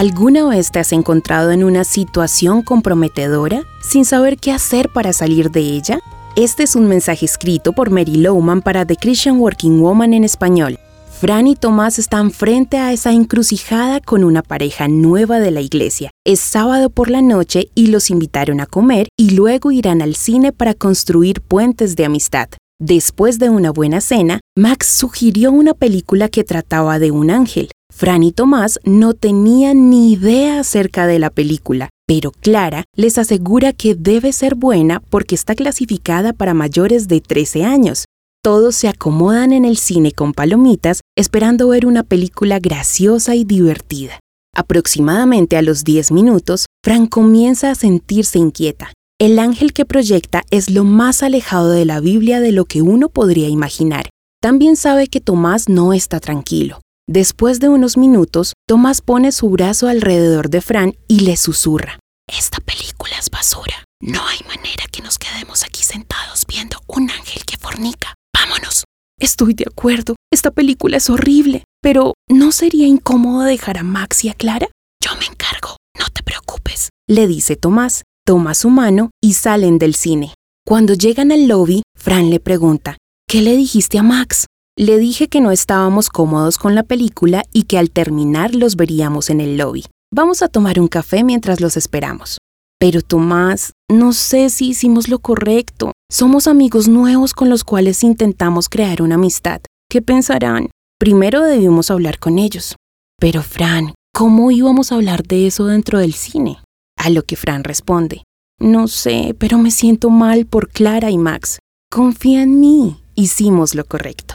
¿Alguna vez te has encontrado en una situación comprometedora sin saber qué hacer para salir de ella? Este es un mensaje escrito por Mary Lowman para The Christian Working Woman en español. Fran y Tomás están frente a esa encrucijada con una pareja nueva de la iglesia. Es sábado por la noche y los invitaron a comer y luego irán al cine para construir puentes de amistad. Después de una buena cena, Max sugirió una película que trataba de un ángel. Fran y Tomás no tenían ni idea acerca de la película, pero Clara les asegura que debe ser buena porque está clasificada para mayores de 13 años. Todos se acomodan en el cine con palomitas esperando ver una película graciosa y divertida. Aproximadamente a los 10 minutos, Fran comienza a sentirse inquieta. El ángel que proyecta es lo más alejado de la Biblia de lo que uno podría imaginar. También sabe que Tomás no está tranquilo. Después de unos minutos, Tomás pone su brazo alrededor de Fran y le susurra. Esta película es basura. No hay manera que nos quedemos aquí sentados viendo un ángel que fornica. Vámonos. Estoy de acuerdo. Esta película es horrible. Pero ¿no sería incómodo dejar a Max y a Clara? Yo me encargo. No te preocupes. Le dice Tomás. Toma su mano y salen del cine. Cuando llegan al lobby, Fran le pregunta, ¿qué le dijiste a Max? Le dije que no estábamos cómodos con la película y que al terminar los veríamos en el lobby. Vamos a tomar un café mientras los esperamos. Pero Tomás, no sé si hicimos lo correcto. Somos amigos nuevos con los cuales intentamos crear una amistad. ¿Qué pensarán? Primero debimos hablar con ellos. Pero Fran, ¿cómo íbamos a hablar de eso dentro del cine? A lo que Fran responde, no sé, pero me siento mal por Clara y Max. Confía en mí. Hicimos lo correcto.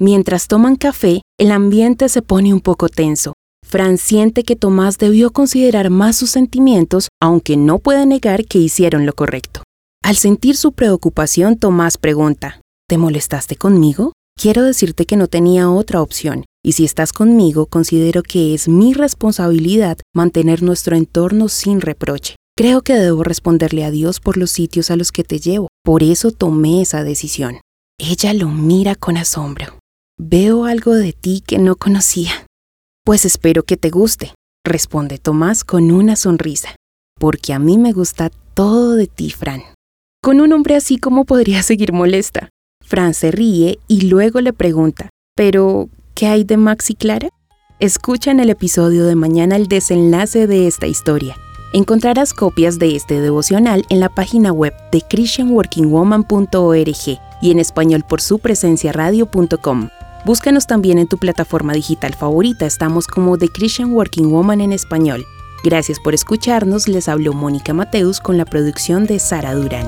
Mientras toman café, el ambiente se pone un poco tenso. Fran siente que Tomás debió considerar más sus sentimientos, aunque no puede negar que hicieron lo correcto. Al sentir su preocupación, Tomás pregunta, ¿Te molestaste conmigo? Quiero decirte que no tenía otra opción, y si estás conmigo, considero que es mi responsabilidad mantener nuestro entorno sin reproche. Creo que debo responderle a Dios por los sitios a los que te llevo, por eso tomé esa decisión. Ella lo mira con asombro. Veo algo de ti que no conocía. Pues espero que te guste, responde Tomás con una sonrisa, porque a mí me gusta todo de ti, Fran. Con un hombre así, ¿cómo podría seguir molesta? Fran se ríe y luego le pregunta, ¿pero qué hay de Max y Clara? Escucha en el episodio de mañana el desenlace de esta historia. Encontrarás copias de este devocional en la página web de christianworkingwoman.org y en español por su presencia radio.com. Búscanos también en tu plataforma digital favorita, estamos como The Christian Working Woman en español. Gracias por escucharnos, les habló Mónica Mateus con la producción de Sara Durán.